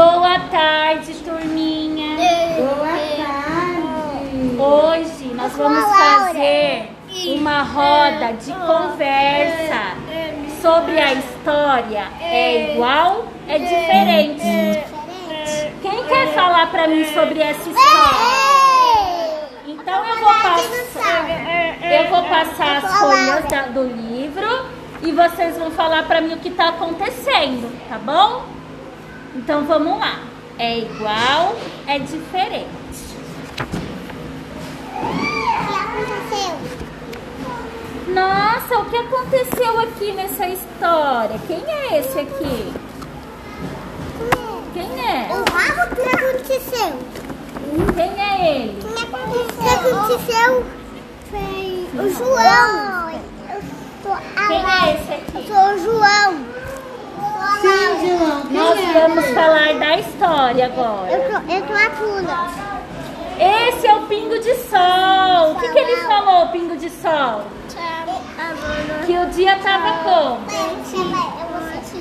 Boa tarde, turminha. Boa tarde. Hoje nós vamos fazer uma roda de conversa sobre a história. É igual? É diferente. Quem quer falar pra mim sobre essa história? Então eu vou passar, eu vou passar as folhas do livro e vocês vão falar pra mim o que tá acontecendo, tá bom? Então vamos lá. É igual, é diferente. Nossa, o que aconteceu aqui nessa história? Quem é esse aqui? Quem é? O que aconteceu? Quem é ele? O que aconteceu foi o João. Eu Quem é esse Eu aqui? sou o João. Sim, João. Nós agora. Eu sou, eu Tula. Esse é o Pingo de Sol. O que, que ele falou, Pingo de Sol? Que o dia tava como?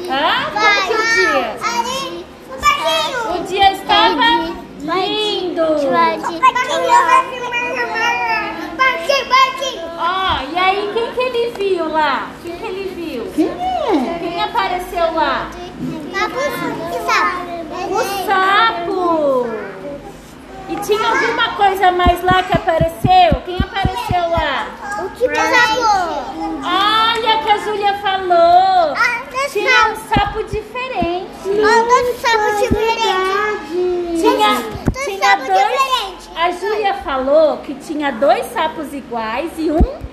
Hã? Como que o dia? O dia estava lindo. Ó, e aí quem que ele viu lá? Quem que ele viu? Quem é? Quem apareceu lá? O O sapo. E tinha mais lá que apareceu? Quem apareceu lá? O tipo sapo. Olha que a Júlia falou. Ah, Tinha um sapo diferente. Dois sapos diferentes. Tinha, Dois tinha sapos dois. diferentes. A Júlia falou que tinha dois sapos iguais e um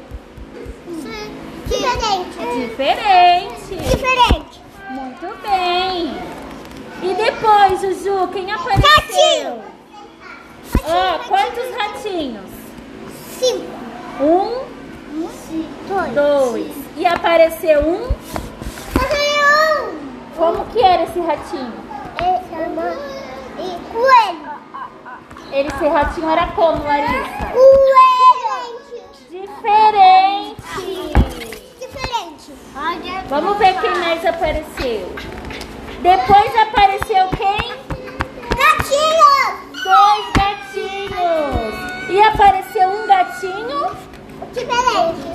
Diferente. diferente. Diferente. Muito bem. E depois, Juju, quem apareceu? Ratinho. Ó, quantos ratinhos? Cinco. Um, Dois. E apareceu um. Um. Como que era esse ratinho? E coelho. Esse ratinho era como, Larissa? Coelho. Diferente. Diferente. Vamos ver quem mais apareceu. Depois apareceu quem?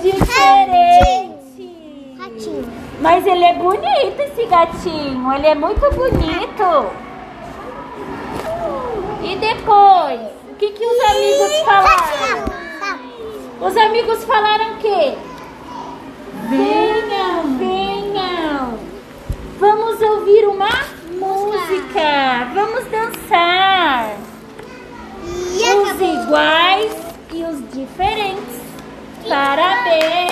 Diferente. Ratinho. Mas ele é bonito, esse gatinho. Ele é muito bonito. E depois? O que, que os amigos falaram? Os amigos falaram o quê? Venham, venham. Vamos ouvir uma música. Vamos Parabéns!